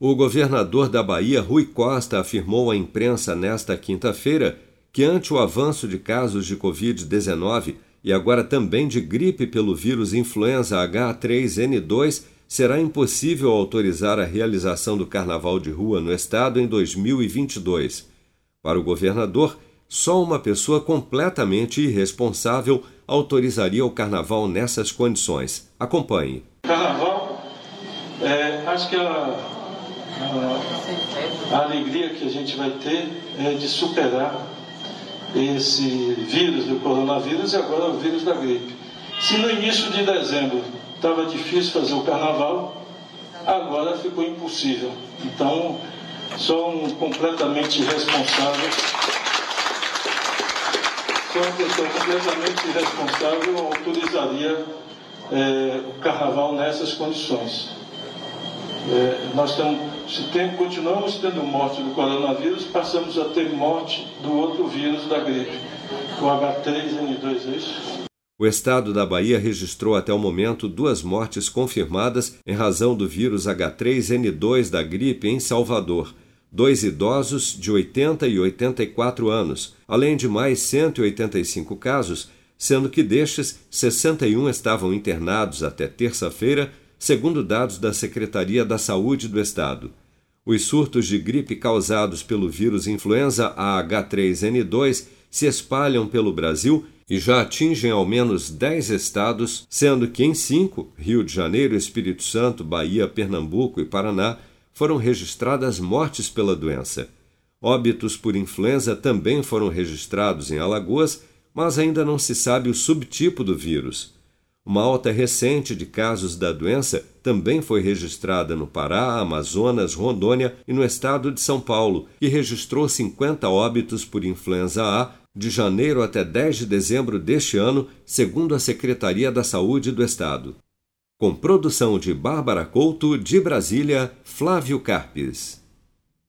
O governador da Bahia, Rui Costa, afirmou à imprensa nesta quinta-feira que, ante o avanço de casos de Covid-19 e agora também de gripe pelo vírus influenza H3N2, será impossível autorizar a realização do carnaval de rua no estado em 2022. Para o governador, só uma pessoa completamente irresponsável autorizaria o carnaval nessas condições. Acompanhe. Carnaval, é, acho que a, alegria que a gente vai ter é de superar esse vírus do coronavírus e agora o vírus da gripe. Se no início de dezembro estava difícil fazer o carnaval, agora ficou impossível. Então, sou um completamente irresponsável. Sou uma pessoa completamente irresponsável autorizaria é, o carnaval nessas condições. É, nós temos, se tem, continuamos tendo morte do coronavírus, passamos a ter morte do outro vírus da gripe, o H3N2, é isso? O estado da Bahia registrou até o momento duas mortes confirmadas em razão do vírus H3N2 da gripe em Salvador. Dois idosos de 80 e 84 anos, além de mais 185 casos, sendo que destes, 61 estavam internados até terça-feira segundo dados da Secretaria da Saúde do Estado. Os surtos de gripe causados pelo vírus influenza AH3N2 se espalham pelo Brasil e já atingem ao menos 10 estados, sendo que em cinco Rio de Janeiro, Espírito Santo, Bahia, Pernambuco e Paraná foram registradas mortes pela doença. Óbitos por influenza também foram registrados em Alagoas, mas ainda não se sabe o subtipo do vírus. Uma alta recente de casos da doença também foi registrada no Pará, Amazonas, Rondônia e no estado de São Paulo, que registrou 50 óbitos por influenza A de janeiro até 10 de dezembro deste ano, segundo a Secretaria da Saúde do Estado. Com produção de Bárbara Couto, de Brasília, Flávio Carpes.